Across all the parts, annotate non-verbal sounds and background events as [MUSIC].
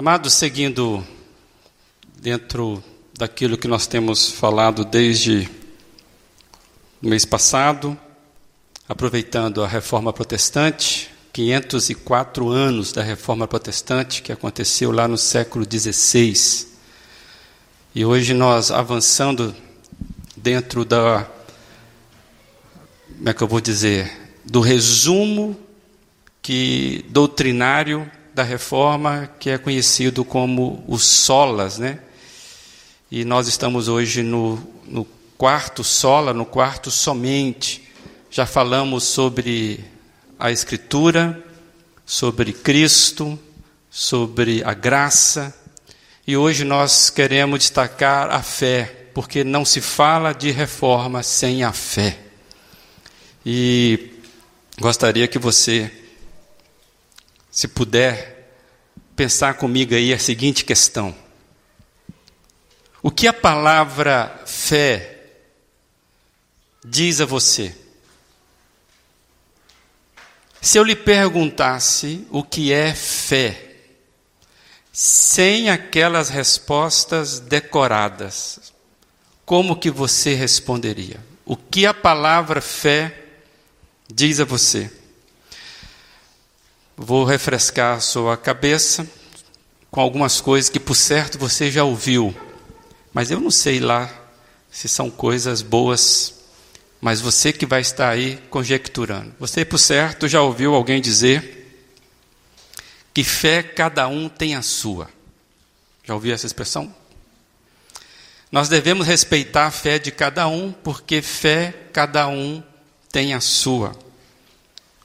Amados, seguindo dentro daquilo que nós temos falado desde o mês passado, aproveitando a reforma protestante, 504 anos da reforma protestante que aconteceu lá no século XVI. E hoje nós avançando dentro da, como é que eu vou dizer, do resumo que doutrinário da reforma que é conhecido como os solas, né? E nós estamos hoje no, no quarto sola, no quarto somente. Já falamos sobre a Escritura, sobre Cristo, sobre a graça, e hoje nós queremos destacar a fé, porque não se fala de reforma sem a fé. E gostaria que você se puder pensar comigo aí a seguinte questão: O que a palavra fé diz a você? Se eu lhe perguntasse o que é fé, sem aquelas respostas decoradas, como que você responderia? O que a palavra fé diz a você? Vou refrescar sua cabeça com algumas coisas que, por certo, você já ouviu, mas eu não sei lá se são coisas boas, mas você que vai estar aí conjecturando. Você, por certo, já ouviu alguém dizer que fé cada um tem a sua. Já ouviu essa expressão? Nós devemos respeitar a fé de cada um, porque fé cada um tem a sua.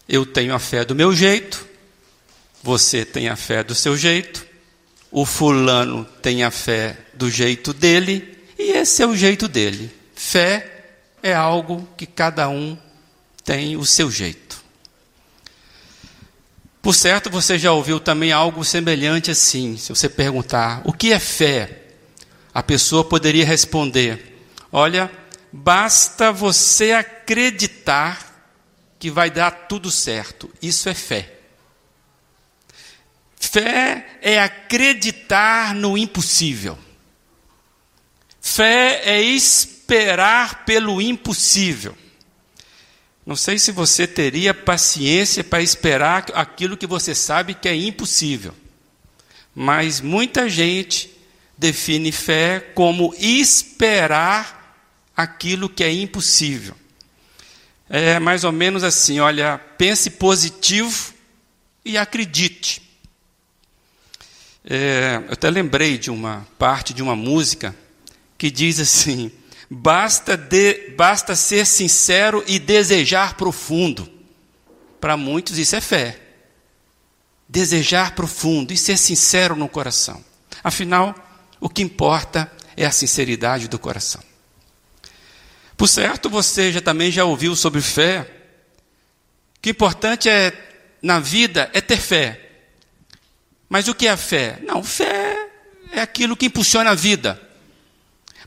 Eu tenho a fé do meu jeito, você tem a fé do seu jeito, o fulano tem a fé do jeito dele, e esse é o jeito dele. Fé é algo que cada um tem o seu jeito. Por certo, você já ouviu também algo semelhante assim. Se você perguntar o que é fé, a pessoa poderia responder: Olha, basta você acreditar que vai dar tudo certo. Isso é fé. Fé é acreditar no impossível. Fé é esperar pelo impossível. Não sei se você teria paciência para esperar aquilo que você sabe que é impossível. Mas muita gente define fé como esperar aquilo que é impossível. É mais ou menos assim: olha, pense positivo e acredite. É, eu até lembrei de uma parte de uma música que diz assim: basta, de, basta ser sincero e desejar profundo. Para muitos isso é fé. Desejar profundo e ser sincero no coração. Afinal, o que importa é a sinceridade do coração. Por certo, você já também já ouviu sobre fé. O que importante é na vida é ter fé. Mas o que é a fé? Não, fé é aquilo que impulsiona a vida.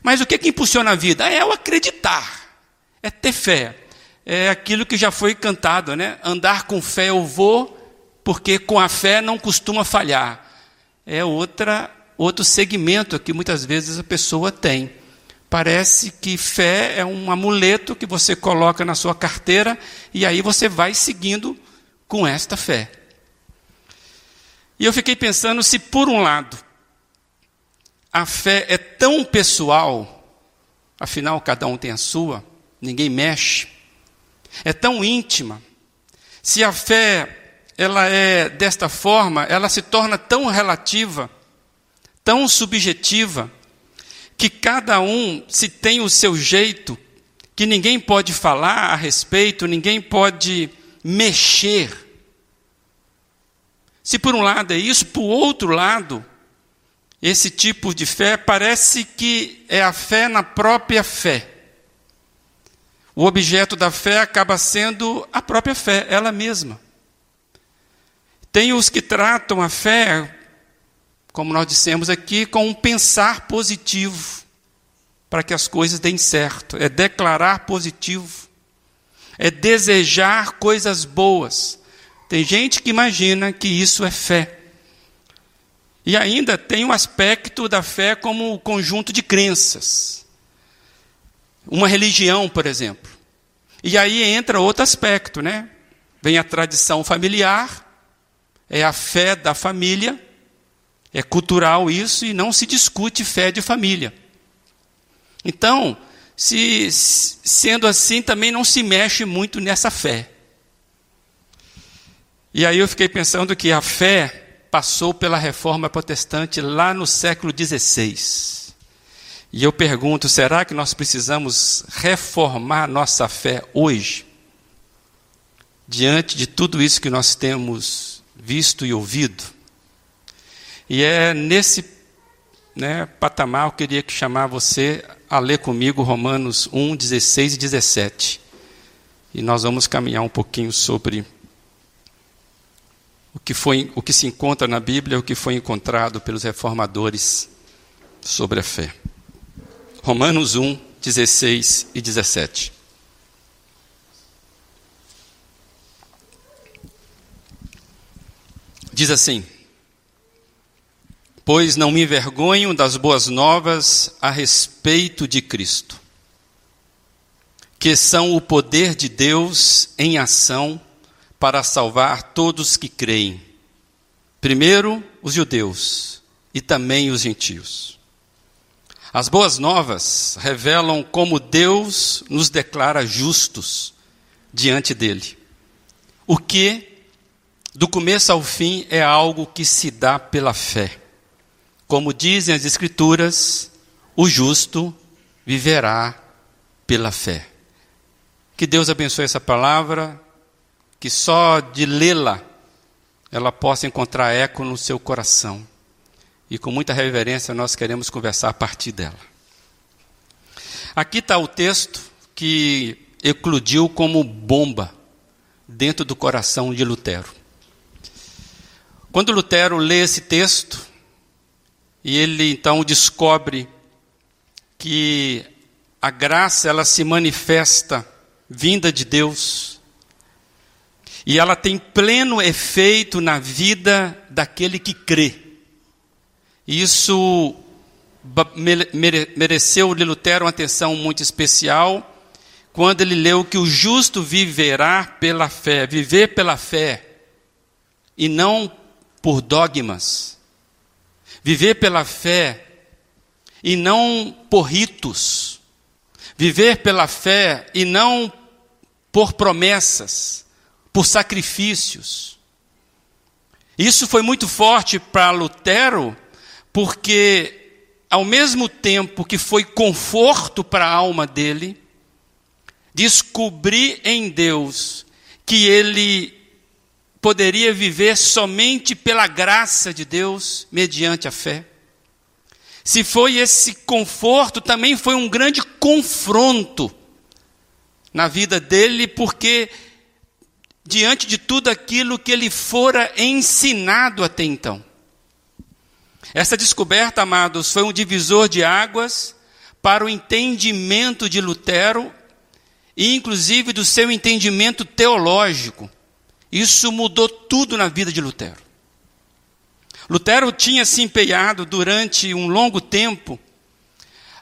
Mas o que, que impulsiona a vida? É o acreditar, é ter fé. É aquilo que já foi cantado, né? Andar com fé eu vou, porque com a fé não costuma falhar. É outra, outro segmento que muitas vezes a pessoa tem. Parece que fé é um amuleto que você coloca na sua carteira e aí você vai seguindo com esta fé. E eu fiquei pensando se, por um lado, a fé é tão pessoal, afinal cada um tem a sua, ninguém mexe, é tão íntima. Se a fé ela é desta forma, ela se torna tão relativa, tão subjetiva, que cada um se tem o seu jeito, que ninguém pode falar a respeito, ninguém pode mexer se por um lado é isso, por outro lado, esse tipo de fé parece que é a fé na própria fé. O objeto da fé acaba sendo a própria fé, ela mesma. Tem os que tratam a fé, como nós dissemos aqui, com um pensar positivo, para que as coisas deem certo. É declarar positivo, é desejar coisas boas, tem gente que imagina que isso é fé. E ainda tem o aspecto da fé como conjunto de crenças. Uma religião, por exemplo. E aí entra outro aspecto, né? Vem a tradição familiar, é a fé da família, é cultural isso e não se discute fé de família. Então, se, sendo assim, também não se mexe muito nessa fé. E aí eu fiquei pensando que a fé passou pela reforma protestante lá no século XVI. E eu pergunto: será que nós precisamos reformar nossa fé hoje? Diante de tudo isso que nós temos visto e ouvido? E é nesse né, patamar eu queria que chamar você a ler comigo Romanos 1, 16 e 17. E nós vamos caminhar um pouquinho sobre o que, foi, o que se encontra na Bíblia, o que foi encontrado pelos reformadores sobre a fé. Romanos 1, 16 e 17. Diz assim: Pois não me envergonho das boas novas a respeito de Cristo, que são o poder de Deus em ação para salvar todos que creem, primeiro os judeus e também os gentios. As boas novas revelam como Deus nos declara justos diante dele. O que, do começo ao fim, é algo que se dá pela fé. Como dizem as Escrituras, o justo viverá pela fé. Que Deus abençoe essa palavra, que só de lê-la ela possa encontrar eco no seu coração e com muita reverência nós queremos conversar a partir dela. Aqui está o texto que eclodiu como bomba dentro do coração de Lutero. Quando Lutero lê esse texto, e ele então descobre que a graça ela se manifesta vinda de Deus, e ela tem pleno efeito na vida daquele que crê. Isso mereceu de Lutero uma atenção muito especial quando ele leu que o justo viverá pela fé, viver pela fé e não por dogmas. Viver pela fé e não por ritos. Viver pela fé e não por promessas, por sacrifícios. Isso foi muito forte para Lutero porque ao mesmo tempo que foi conforto para a alma dele, descobrir em Deus que ele poderia viver somente pela graça de Deus, mediante a fé. Se foi esse conforto, também foi um grande confronto na vida dele, porque diante de tudo aquilo que ele fora ensinado até então. Essa descoberta, amados, foi um divisor de águas para o entendimento de Lutero e, inclusive, do seu entendimento teológico. Isso mudou tudo na vida de Lutero. Lutero tinha se empenhado durante um longo tempo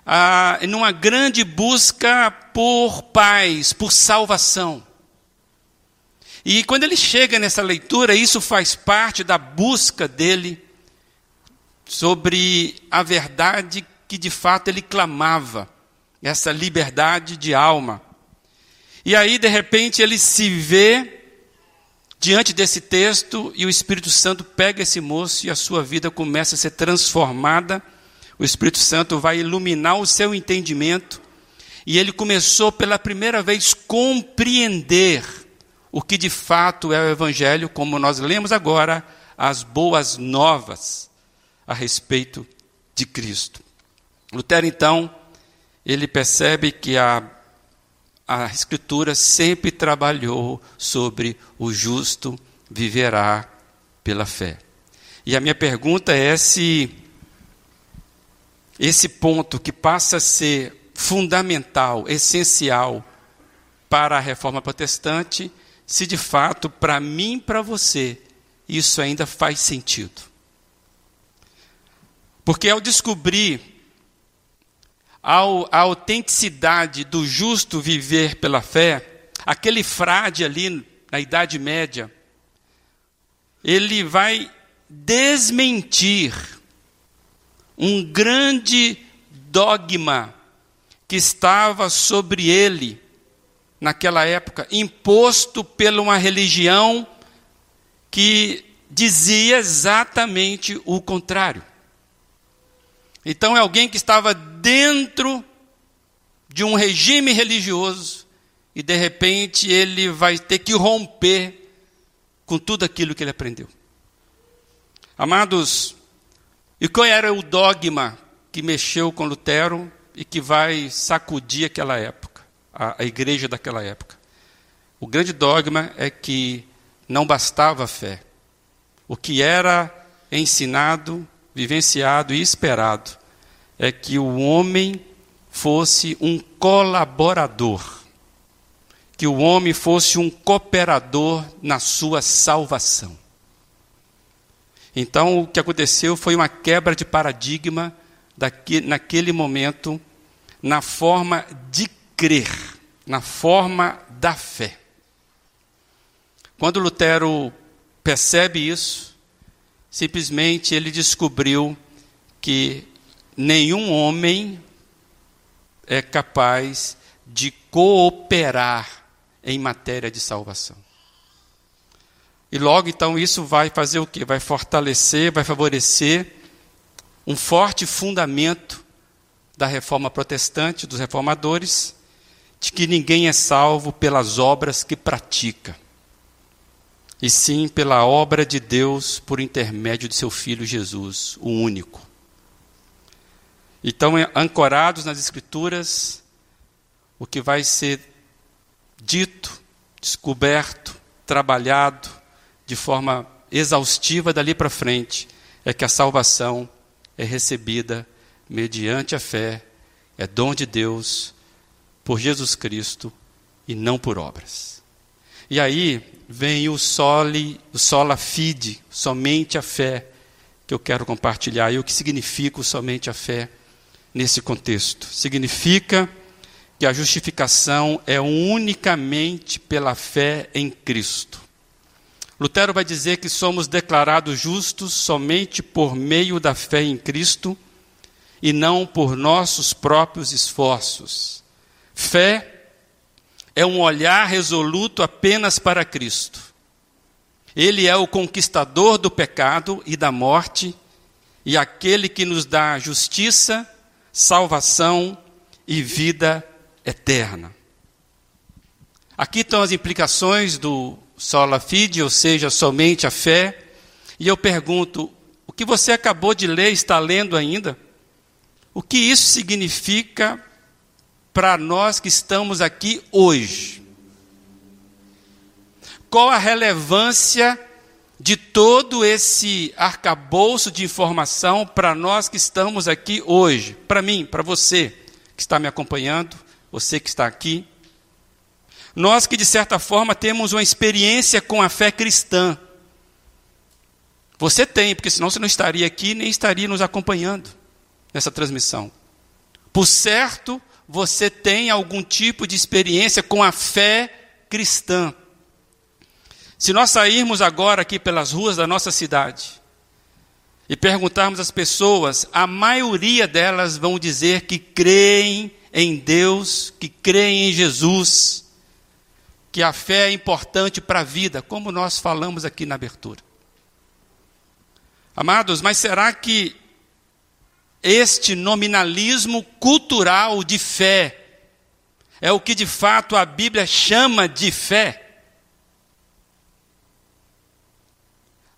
ah, numa grande busca por paz, por salvação. E quando ele chega nessa leitura, isso faz parte da busca dele sobre a verdade que de fato ele clamava, essa liberdade de alma. E aí, de repente, ele se vê diante desse texto e o Espírito Santo pega esse moço e a sua vida começa a ser transformada. O Espírito Santo vai iluminar o seu entendimento e ele começou pela primeira vez compreender o que de fato é o Evangelho, como nós lemos agora, as boas novas a respeito de Cristo. Lutero, então, ele percebe que a, a Escritura sempre trabalhou sobre o justo viverá pela fé. E a minha pergunta é se esse ponto que passa a ser fundamental, essencial para a reforma protestante, se de fato, para mim e para você, isso ainda faz sentido. Porque ao descobrir a autenticidade do justo viver pela fé, aquele frade ali na Idade Média, ele vai desmentir um grande dogma que estava sobre ele naquela época, imposto por uma religião que dizia exatamente o contrário. Então é alguém que estava dentro de um regime religioso e de repente ele vai ter que romper com tudo aquilo que ele aprendeu. Amados, e qual era o dogma que mexeu com Lutero e que vai sacudir aquela época, a, a igreja daquela época? O grande dogma é que não bastava a fé. O que era ensinado, vivenciado e esperado é que o homem fosse um colaborador, que o homem fosse um cooperador na sua salvação. Então, o que aconteceu foi uma quebra de paradigma daqui, naquele momento, na forma de crer, na forma da fé. Quando Lutero percebe isso, simplesmente ele descobriu que nenhum homem é capaz de cooperar em matéria de salvação. E logo então isso vai fazer o quê? Vai fortalecer, vai favorecer um forte fundamento da reforma protestante, dos reformadores, de que ninguém é salvo pelas obras que pratica, e sim pela obra de Deus por intermédio de seu Filho Jesus, o único. Então, ancorados nas Escrituras, o que vai ser dito, descoberto, trabalhado, de forma exaustiva dali para frente é que a salvação é recebida mediante a fé, é dom de Deus por Jesus Cristo e não por obras. E aí vem o soli, o sola fide, somente a fé, que eu quero compartilhar. E o que significa o somente a fé nesse contexto? Significa que a justificação é unicamente pela fé em Cristo. Lutero vai dizer que somos declarados justos somente por meio da fé em Cristo e não por nossos próprios esforços. Fé é um olhar resoluto apenas para Cristo. Ele é o conquistador do pecado e da morte e aquele que nos dá justiça, salvação e vida eterna. Aqui estão as implicações do sola fide, ou seja, somente a fé. E eu pergunto: o que você acabou de ler, está lendo ainda? O que isso significa para nós que estamos aqui hoje? Qual a relevância de todo esse arcabouço de informação para nós que estamos aqui hoje? Para mim, para você que está me acompanhando, você que está aqui. Nós que, de certa forma, temos uma experiência com a fé cristã. Você tem, porque senão você não estaria aqui nem estaria nos acompanhando nessa transmissão. Por certo, você tem algum tipo de experiência com a fé cristã. Se nós sairmos agora aqui pelas ruas da nossa cidade e perguntarmos às pessoas, a maioria delas vão dizer que creem em Deus, que creem em Jesus que a fé é importante para a vida, como nós falamos aqui na abertura. Amados, mas será que este nominalismo cultural de fé é o que de fato a Bíblia chama de fé?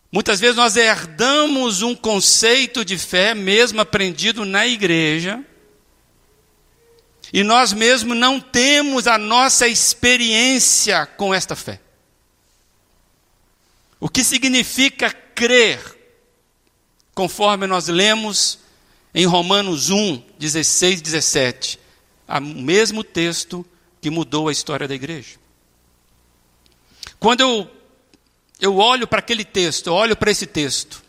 Muitas vezes nós herdamos um conceito de fé, mesmo aprendido na igreja, e nós mesmos não temos a nossa experiência com esta fé. O que significa crer, conforme nós lemos em Romanos 1, 16 e 17, o mesmo texto que mudou a história da igreja. Quando eu, eu olho para aquele texto, eu olho para esse texto,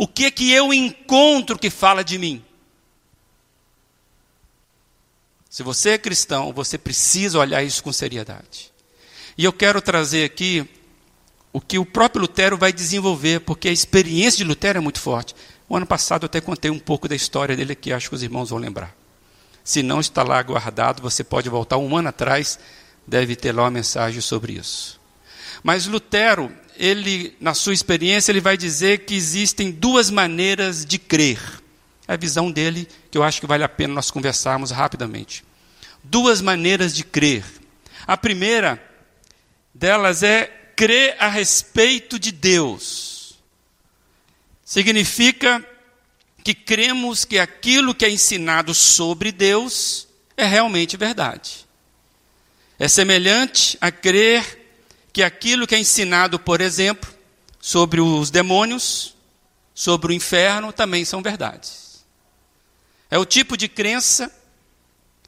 O que que eu encontro que fala de mim? Se você é cristão, você precisa olhar isso com seriedade. E eu quero trazer aqui o que o próprio Lutero vai desenvolver, porque a experiência de Lutero é muito forte. O ano passado eu até contei um pouco da história dele aqui, acho que os irmãos vão lembrar. Se não está lá guardado, você pode voltar um ano atrás, deve ter lá uma mensagem sobre isso. Mas Lutero, ele, na sua experiência, ele vai dizer que existem duas maneiras de crer. É a visão dele que eu acho que vale a pena nós conversarmos rapidamente. Duas maneiras de crer. A primeira delas é crer a respeito de Deus. Significa que cremos que aquilo que é ensinado sobre Deus é realmente verdade. É semelhante a crer que aquilo que é ensinado, por exemplo, sobre os demônios, sobre o inferno, também são verdades. É o tipo de crença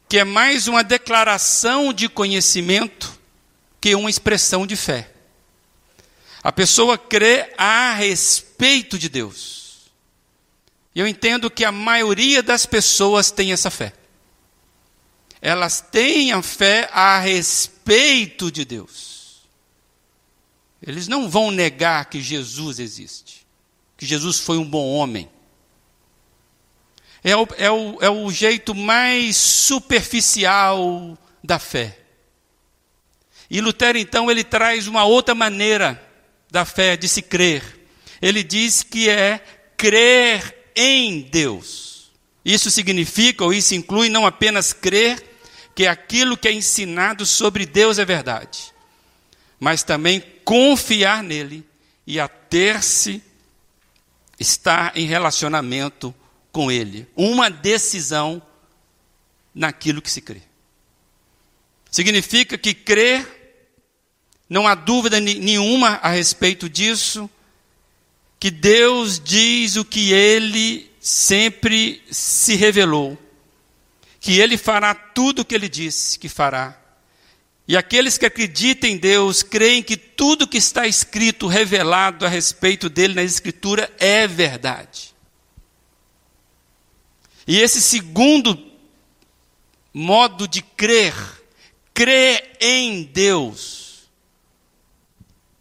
que é mais uma declaração de conhecimento que uma expressão de fé. A pessoa crê a respeito de Deus. E eu entendo que a maioria das pessoas tem essa fé. Elas têm a fé a respeito de Deus. Eles não vão negar que Jesus existe, que Jesus foi um bom homem. É o, é o, é o jeito mais superficial da fé. E Lutero, então, ele traz uma outra maneira da fé de se crer. Ele diz que é crer em Deus. Isso significa, ou isso inclui, não apenas crer que aquilo que é ensinado sobre Deus é verdade, mas também confiar nele e a ter-se, estar em relacionamento com ele. Uma decisão naquilo que se crê. Significa que crer, não há dúvida nenhuma a respeito disso, que Deus diz o que ele sempre se revelou, que ele fará tudo o que ele disse que fará e aqueles que acreditam em Deus creem que tudo que está escrito, revelado a respeito dele na Escritura é verdade. E esse segundo modo de crer, crer em Deus,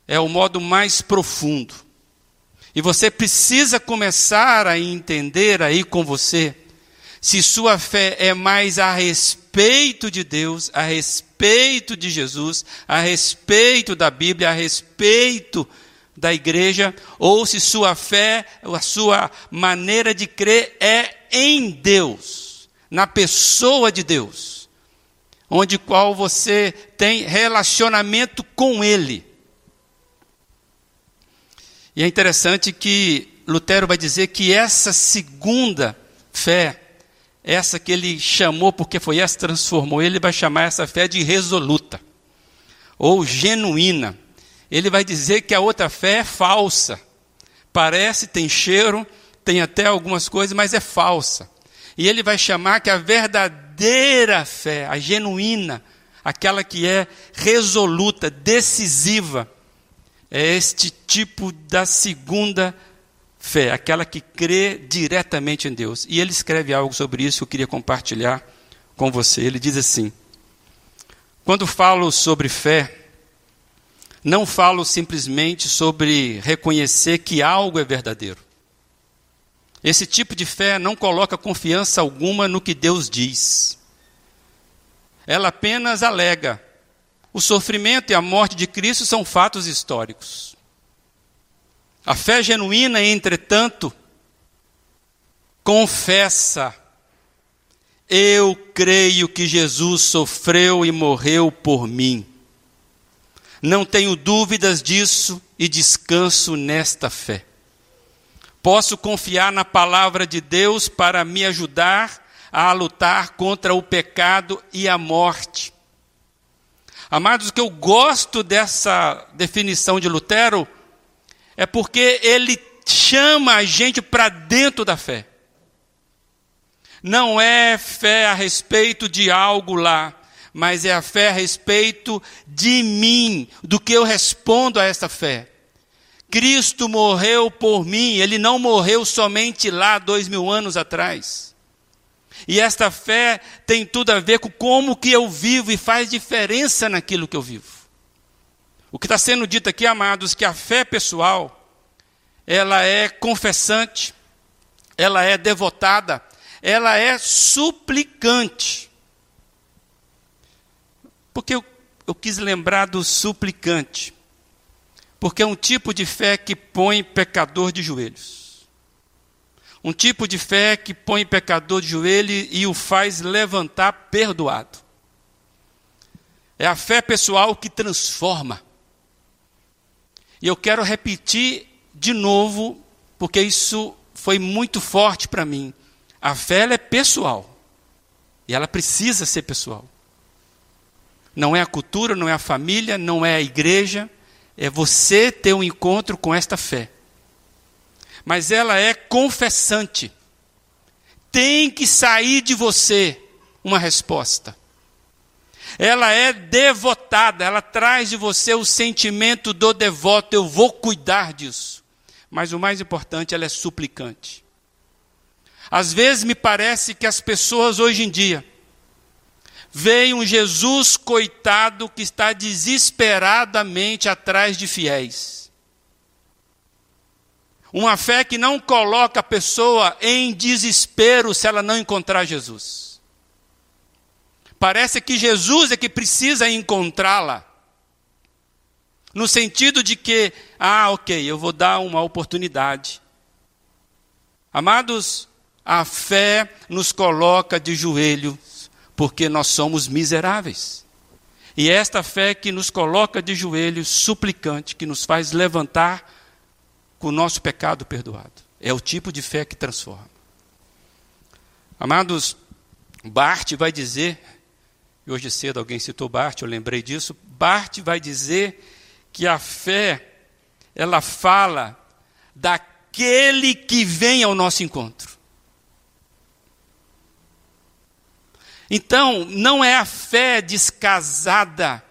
é o modo mais profundo. E você precisa começar a entender aí com você se sua fé é mais a respeito de Deus, a respeito de Jesus, a respeito da Bíblia, a respeito da igreja, ou se sua fé, a sua maneira de crer é em Deus, na pessoa de Deus, onde qual você tem relacionamento com Ele. E é interessante que Lutero vai dizer que essa segunda fé, essa que ele chamou, porque foi essa que transformou, ele vai chamar essa fé de resoluta, ou genuína. Ele vai dizer que a outra fé é falsa. Parece, tem cheiro, tem até algumas coisas, mas é falsa. E ele vai chamar que a verdadeira fé, a genuína, aquela que é resoluta, decisiva, é este tipo da segunda fé aquela que crê diretamente em Deus. E ele escreve algo sobre isso que eu queria compartilhar com você. Ele diz assim: Quando falo sobre fé, não falo simplesmente sobre reconhecer que algo é verdadeiro. Esse tipo de fé não coloca confiança alguma no que Deus diz. Ela apenas alega: o sofrimento e a morte de Cristo são fatos históricos. A fé genuína, entretanto, confessa: Eu creio que Jesus sofreu e morreu por mim. Não tenho dúvidas disso e descanso nesta fé. Posso confiar na palavra de Deus para me ajudar a lutar contra o pecado e a morte. Amados, que eu gosto dessa definição de Lutero é porque ele chama a gente para dentro da fé. Não é fé a respeito de algo lá, mas é a fé a respeito de mim, do que eu respondo a essa fé. Cristo morreu por mim, ele não morreu somente lá dois mil anos atrás. E esta fé tem tudo a ver com como que eu vivo e faz diferença naquilo que eu vivo. O que está sendo dito aqui, amados, que a fé pessoal, ela é confessante, ela é devotada, ela é suplicante. Porque eu, eu quis lembrar do suplicante? Porque é um tipo de fé que põe pecador de joelhos. Um tipo de fé que põe pecador de joelho e o faz levantar perdoado. É a fé pessoal que transforma. E eu quero repetir de novo, porque isso foi muito forte para mim. A fé é pessoal. E ela precisa ser pessoal. Não é a cultura, não é a família, não é a igreja é você ter um encontro com esta fé. Mas ela é confessante. Tem que sair de você uma resposta. Ela é devotada, ela traz de você o sentimento do devoto, eu vou cuidar disso. Mas o mais importante, ela é suplicante. Às vezes me parece que as pessoas hoje em dia veio um Jesus coitado que está desesperadamente atrás de fiéis. Uma fé que não coloca a pessoa em desespero se ela não encontrar Jesus. Parece que Jesus é que precisa encontrá-la. No sentido de que, ah, ok, eu vou dar uma oportunidade. Amados, a fé nos coloca de joelho porque nós somos miseráveis. E é esta fé que nos coloca de joelhos suplicante, que nos faz levantar com o nosso pecado perdoado. É o tipo de fé que transforma. Amados, Bart vai dizer, e hoje cedo alguém citou Bart, eu lembrei disso, Bart vai dizer que a fé, ela fala daquele que vem ao nosso encontro. Então, não é a fé descasada.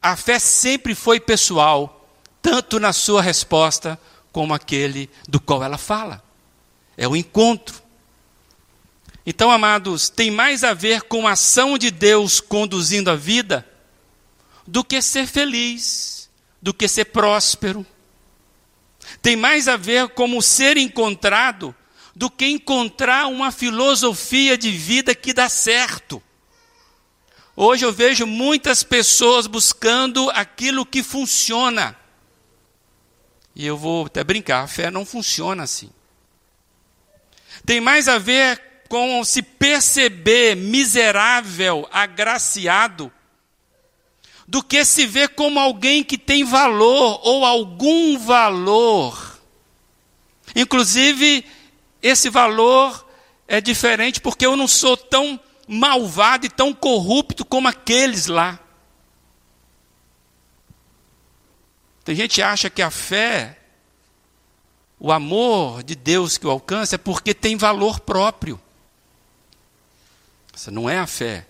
A fé sempre foi pessoal, tanto na sua resposta como aquele do qual ela fala. É o encontro. Então, amados, tem mais a ver com a ação de Deus conduzindo a vida do que ser feliz, do que ser próspero. Tem mais a ver como ser encontrado do que encontrar uma filosofia de vida que dá certo. Hoje eu vejo muitas pessoas buscando aquilo que funciona. E eu vou até brincar, a fé não funciona assim. Tem mais a ver com se perceber miserável, agraciado, do que se ver como alguém que tem valor ou algum valor. Inclusive, esse valor é diferente porque eu não sou tão malvado e tão corrupto como aqueles lá. Tem gente que acha que a fé, o amor de Deus que o alcança é porque tem valor próprio. Essa não é a fé.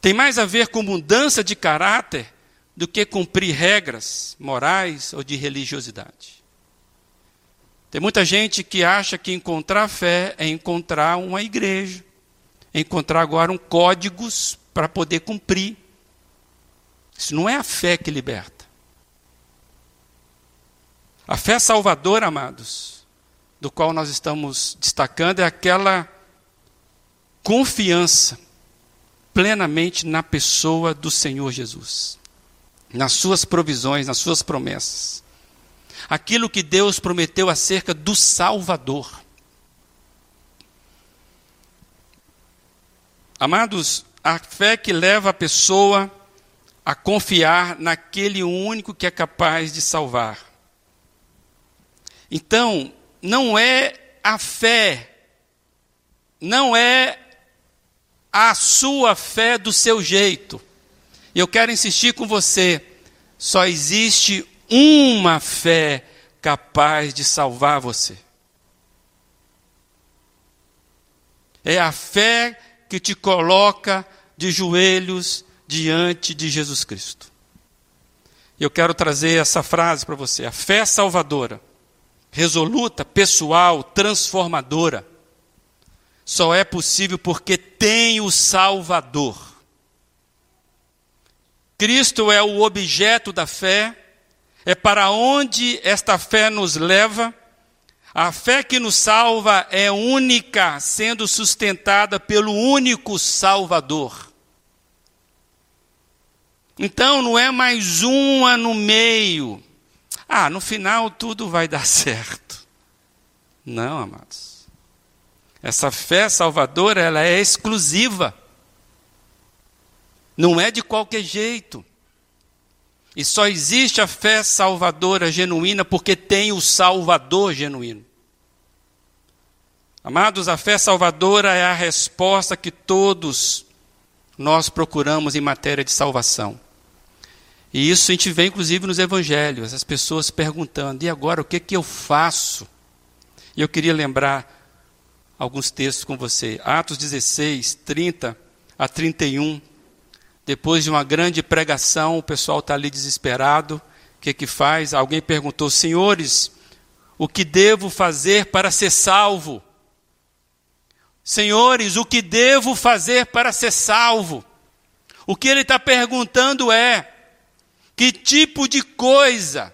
Tem mais a ver com mudança de caráter do que cumprir regras morais ou de religiosidade. Tem muita gente que acha que encontrar fé é encontrar uma igreja, é encontrar agora um códigos para poder cumprir. Isso não é a fé que liberta. A fé salvadora, amados, do qual nós estamos destacando, é aquela confiança plenamente na pessoa do Senhor Jesus, nas suas provisões, nas suas promessas aquilo que Deus prometeu acerca do Salvador. Amados, a fé que leva a pessoa a confiar naquele único que é capaz de salvar. Então, não é a fé, não é a sua fé do seu jeito. Eu quero insistir com você: só existe uma fé capaz de salvar você. É a fé que te coloca de joelhos diante de Jesus Cristo. Eu quero trazer essa frase para você: a fé salvadora, resoluta, pessoal, transformadora, só é possível porque tem o Salvador. Cristo é o objeto da fé, é para onde esta fé nos leva. A fé que nos salva é única, sendo sustentada pelo único Salvador. Então não é mais uma no meio. Ah, no final tudo vai dar [LAUGHS] certo. Não, amados. Essa fé salvadora, ela é exclusiva. Não é de qualquer jeito. E só existe a fé salvadora genuína porque tem o Salvador genuíno. Amados, a fé salvadora é a resposta que todos nós procuramos em matéria de salvação. E isso a gente vê inclusive nos evangelhos, as pessoas perguntando: e agora o que, que eu faço? E eu queria lembrar alguns textos com você. Atos 16, 30 a 31. Depois de uma grande pregação, o pessoal está ali desesperado. O que, que faz? Alguém perguntou: Senhores, o que devo fazer para ser salvo? Senhores, o que devo fazer para ser salvo? O que ele está perguntando é: que tipo de coisa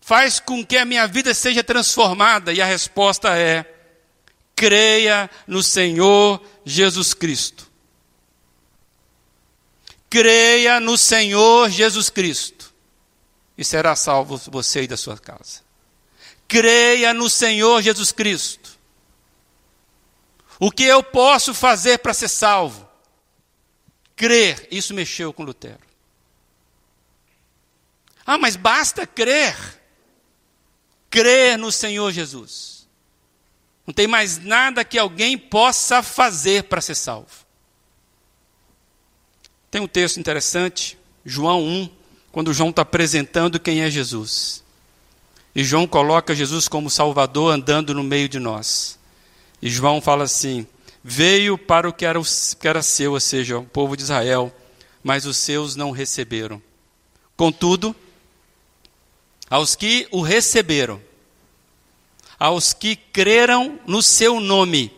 faz com que a minha vida seja transformada? E a resposta é: creia no Senhor Jesus Cristo. Creia no Senhor Jesus Cristo e será salvo você e da sua casa. Creia no Senhor Jesus Cristo. O que eu posso fazer para ser salvo? Crer. Isso mexeu com Lutero. Ah, mas basta crer. Crer no Senhor Jesus. Não tem mais nada que alguém possa fazer para ser salvo. Tem um texto interessante, João 1, quando João está apresentando quem é Jesus. E João coloca Jesus como Salvador andando no meio de nós. E João fala assim: Veio para o que era, o, que era seu, ou seja, o povo de Israel, mas os seus não receberam. Contudo, aos que o receberam, aos que creram no seu nome,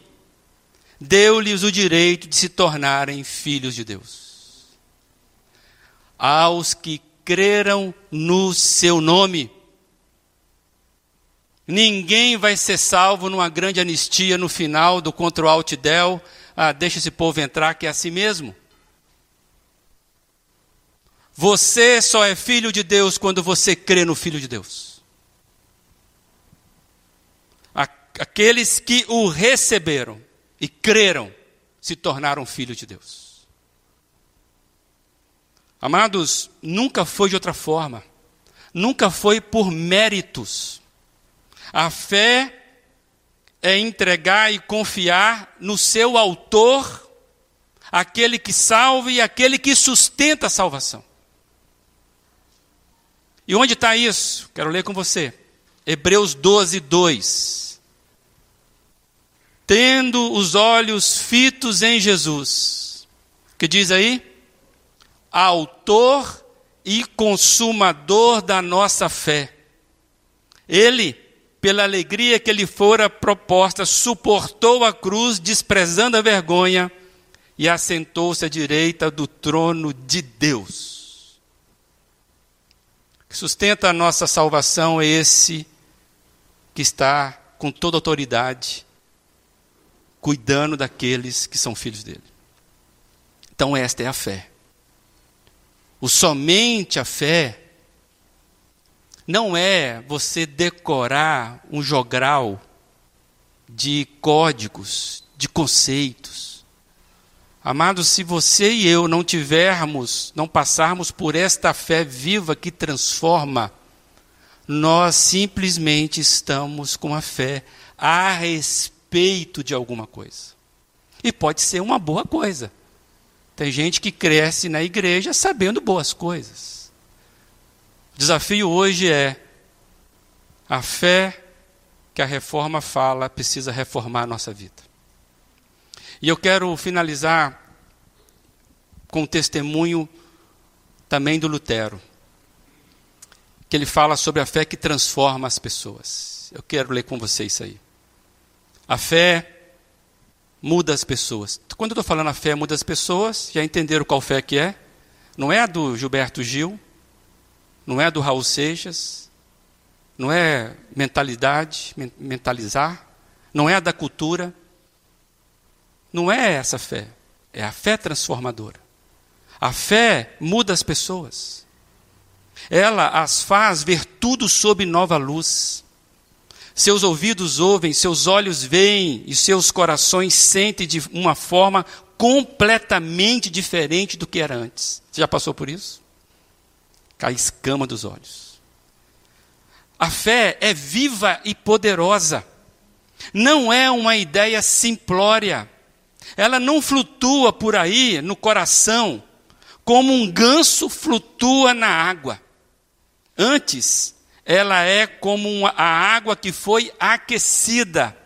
deu-lhes o direito de se tornarem filhos de Deus aos que creram no seu nome. Ninguém vai ser salvo numa grande anistia no final do Control Alt Del. Ah, deixa esse povo entrar, que é assim mesmo. Você só é filho de Deus quando você crê no Filho de Deus. Aqueles que o receberam e creram se tornaram filhos de Deus. Amados, nunca foi de outra forma. Nunca foi por méritos. A fé é entregar e confiar no seu autor, aquele que salva e aquele que sustenta a salvação. E onde está isso? Quero ler com você. Hebreus 12, 2. Tendo os olhos fitos em Jesus. Que diz aí? autor e consumador da nossa fé. Ele, pela alegria que lhe fora proposta, suportou a cruz, desprezando a vergonha, e assentou-se à direita do trono de Deus. Que sustenta a nossa salvação é esse que está com toda autoridade, cuidando daqueles que são filhos dele. Então, esta é a fé. O somente a fé não é você decorar um jogral de códigos, de conceitos. Amados, se você e eu não tivermos, não passarmos por esta fé viva que transforma, nós simplesmente estamos com a fé a respeito de alguma coisa. E pode ser uma boa coisa. Tem gente que cresce na igreja sabendo boas coisas. O desafio hoje é a fé que a reforma fala precisa reformar a nossa vida. E eu quero finalizar com um testemunho também do Lutero. que ele fala sobre a fé que transforma as pessoas. Eu quero ler com vocês isso aí. A fé muda as pessoas. Quando eu estou falando a fé muda as pessoas, já entenderam qual fé que é? Não é a do Gilberto Gil, não é a do Raul Seixas, não é mentalidade, mentalizar, não é a da cultura. Não é essa fé, é a fé transformadora. A fé muda as pessoas. Ela as faz ver tudo sob nova luz. Seus ouvidos ouvem, seus olhos veem e seus corações sentem de uma forma completamente diferente do que era antes. Você já passou por isso? Cai escama dos olhos. A fé é viva e poderosa. Não é uma ideia simplória. Ela não flutua por aí no coração como um ganso flutua na água. Antes, ela é como a água que foi aquecida.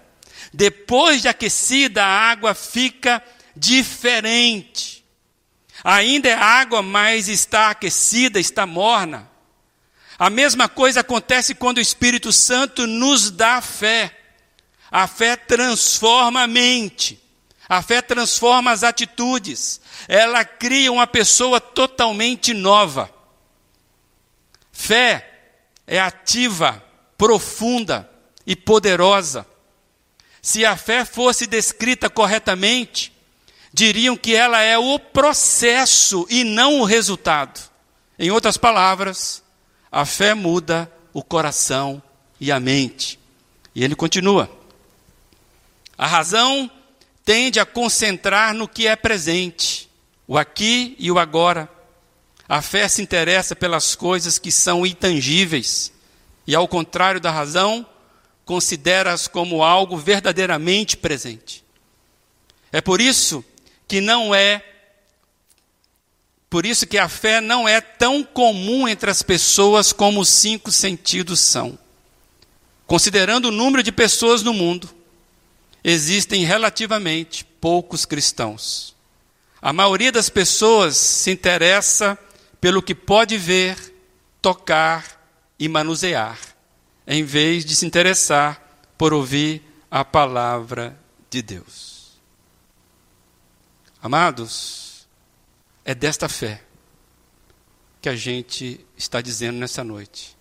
Depois de aquecida, a água fica diferente. Ainda é água, mas está aquecida, está morna. A mesma coisa acontece quando o Espírito Santo nos dá fé. A fé transforma a mente. A fé transforma as atitudes. Ela cria uma pessoa totalmente nova. Fé é ativa, profunda e poderosa. Se a fé fosse descrita corretamente, diriam que ela é o processo e não o resultado. Em outras palavras, a fé muda o coração e a mente. E ele continua. A razão tende a concentrar no que é presente, o aqui e o agora. A fé se interessa pelas coisas que são intangíveis e, ao contrário da razão, considera-as como algo verdadeiramente presente. É por isso que não é por isso que a fé não é tão comum entre as pessoas como os cinco sentidos são. Considerando o número de pessoas no mundo, existem relativamente poucos cristãos. A maioria das pessoas se interessa pelo que pode ver, tocar e manusear, em vez de se interessar por ouvir a palavra de Deus. Amados, é desta fé que a gente está dizendo nessa noite,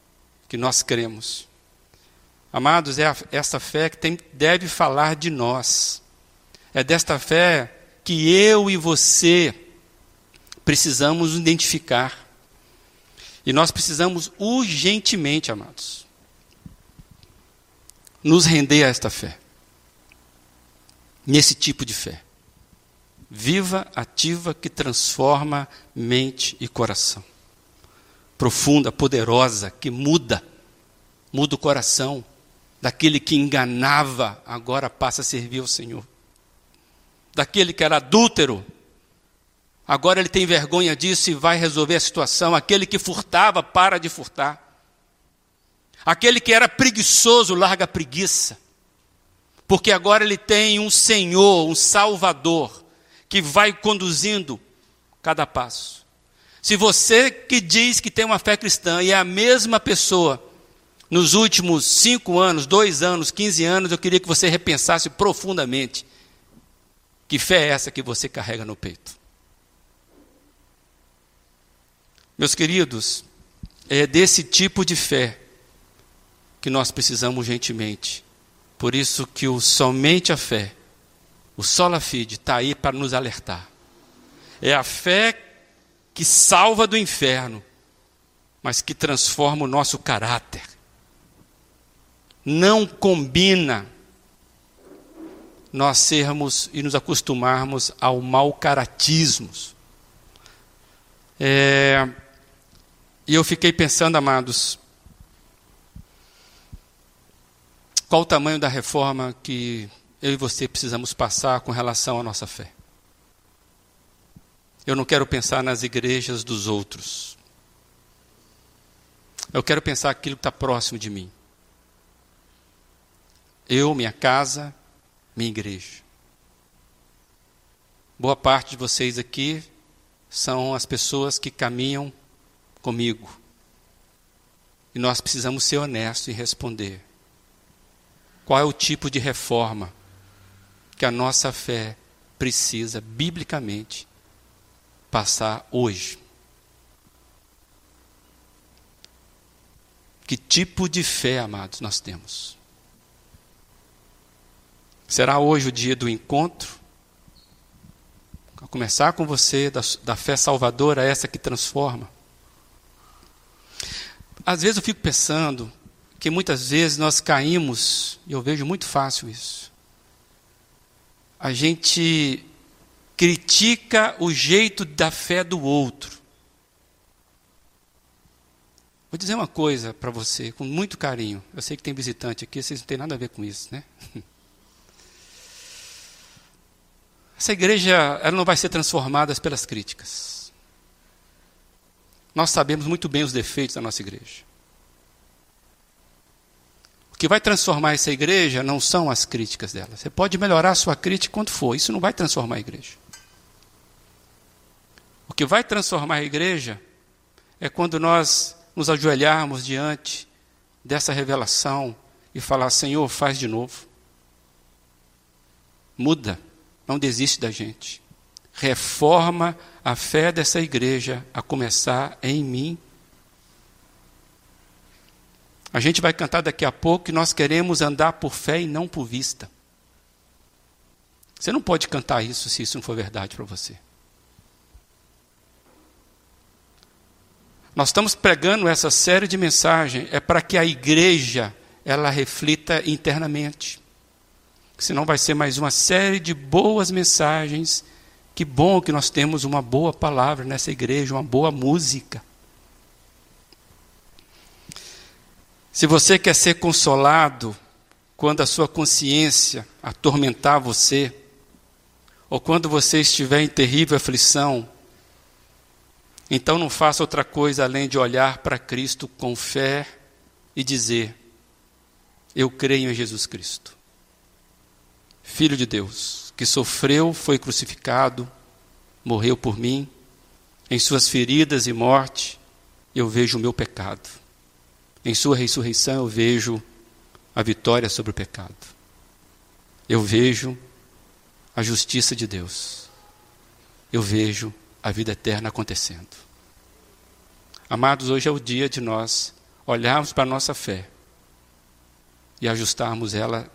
que nós cremos. Amados, é essa fé que tem, deve falar de nós. É desta fé que eu e você precisamos identificar. E nós precisamos urgentemente, amados, nos render a esta fé. Nesse tipo de fé. Viva, ativa, que transforma mente e coração. Profunda, poderosa, que muda. Muda o coração. Daquele que enganava, agora passa a servir ao Senhor. Daquele que era adúltero, Agora ele tem vergonha disso e vai resolver a situação. Aquele que furtava, para de furtar. Aquele que era preguiçoso, larga a preguiça. Porque agora ele tem um Senhor, um Salvador, que vai conduzindo cada passo. Se você que diz que tem uma fé cristã e é a mesma pessoa, nos últimos cinco anos, dois anos, quinze anos, eu queria que você repensasse profundamente que fé é essa que você carrega no peito. Meus queridos, é desse tipo de fé que nós precisamos urgentemente. Por isso que o somente a fé, o sola fide, está aí para nos alertar. É a fé que salva do inferno, mas que transforma o nosso caráter. Não combina nós sermos e nos acostumarmos ao mau caratismo. É, e eu fiquei pensando, amados, qual o tamanho da reforma que eu e você precisamos passar com relação à nossa fé. Eu não quero pensar nas igrejas dos outros. Eu quero pensar aquilo que está próximo de mim. Eu, minha casa, minha igreja. Boa parte de vocês aqui são as pessoas que caminham comigo. E nós precisamos ser honestos e responder. Qual é o tipo de reforma que a nossa fé precisa, biblicamente, passar hoje? Que tipo de fé, amados, nós temos? Será hoje o dia do encontro? A começar com você, da, da fé salvadora, essa que transforma. Às vezes eu fico pensando que muitas vezes nós caímos, e eu vejo muito fácil isso. A gente critica o jeito da fé do outro. Vou dizer uma coisa para você, com muito carinho. Eu sei que tem visitante aqui, vocês não têm nada a ver com isso, né? [LAUGHS] Essa igreja ela não vai ser transformada pelas críticas. Nós sabemos muito bem os defeitos da nossa igreja. O que vai transformar essa igreja não são as críticas dela. Você pode melhorar a sua crítica quando for, isso não vai transformar a igreja. O que vai transformar a igreja é quando nós nos ajoelharmos diante dessa revelação e falar: Senhor, faz de novo. Muda, não desiste da gente. Reforma a fé dessa igreja, a começar em mim. A gente vai cantar daqui a pouco que nós queremos andar por fé e não por vista. Você não pode cantar isso se isso não for verdade para você. Nós estamos pregando essa série de mensagens é para que a igreja ela reflita internamente. Senão vai ser mais uma série de boas mensagens. Que bom que nós temos uma boa palavra nessa igreja, uma boa música. Se você quer ser consolado quando a sua consciência atormentar você, ou quando você estiver em terrível aflição, então não faça outra coisa além de olhar para Cristo com fé e dizer: Eu creio em Jesus Cristo, Filho de Deus, que sofreu, foi crucificado, morreu por mim, em Suas feridas e morte eu vejo o meu pecado, em Sua ressurreição eu vejo a vitória sobre o pecado, eu vejo a justiça de Deus, eu vejo a vida eterna acontecendo. Amados, hoje é o dia de nós olharmos para a nossa fé e ajustarmos ela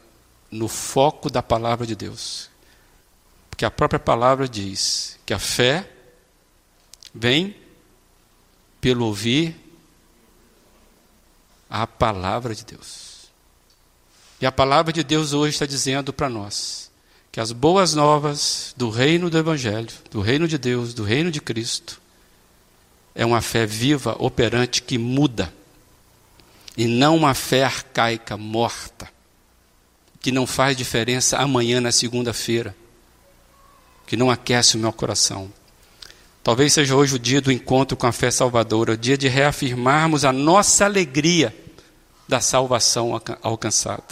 no foco da palavra de Deus. Porque a própria palavra diz que a fé vem pelo ouvir a palavra de Deus. E a palavra de Deus hoje está dizendo para nós que as boas novas do reino do Evangelho, do reino de Deus, do reino de Cristo, é uma fé viva, operante, que muda. E não uma fé arcaica, morta, que não faz diferença amanhã, na segunda-feira, que não aquece o meu coração. Talvez seja hoje o dia do encontro com a fé salvadora, o dia de reafirmarmos a nossa alegria da salvação alcançada.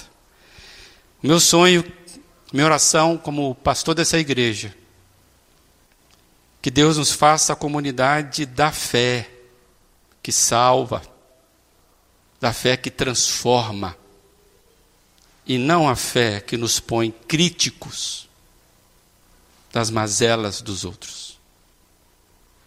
Meu sonho minha oração como pastor dessa igreja, que Deus nos faça a comunidade da fé, que salva, da fé que transforma, e não a fé que nos põe críticos das mazelas dos outros.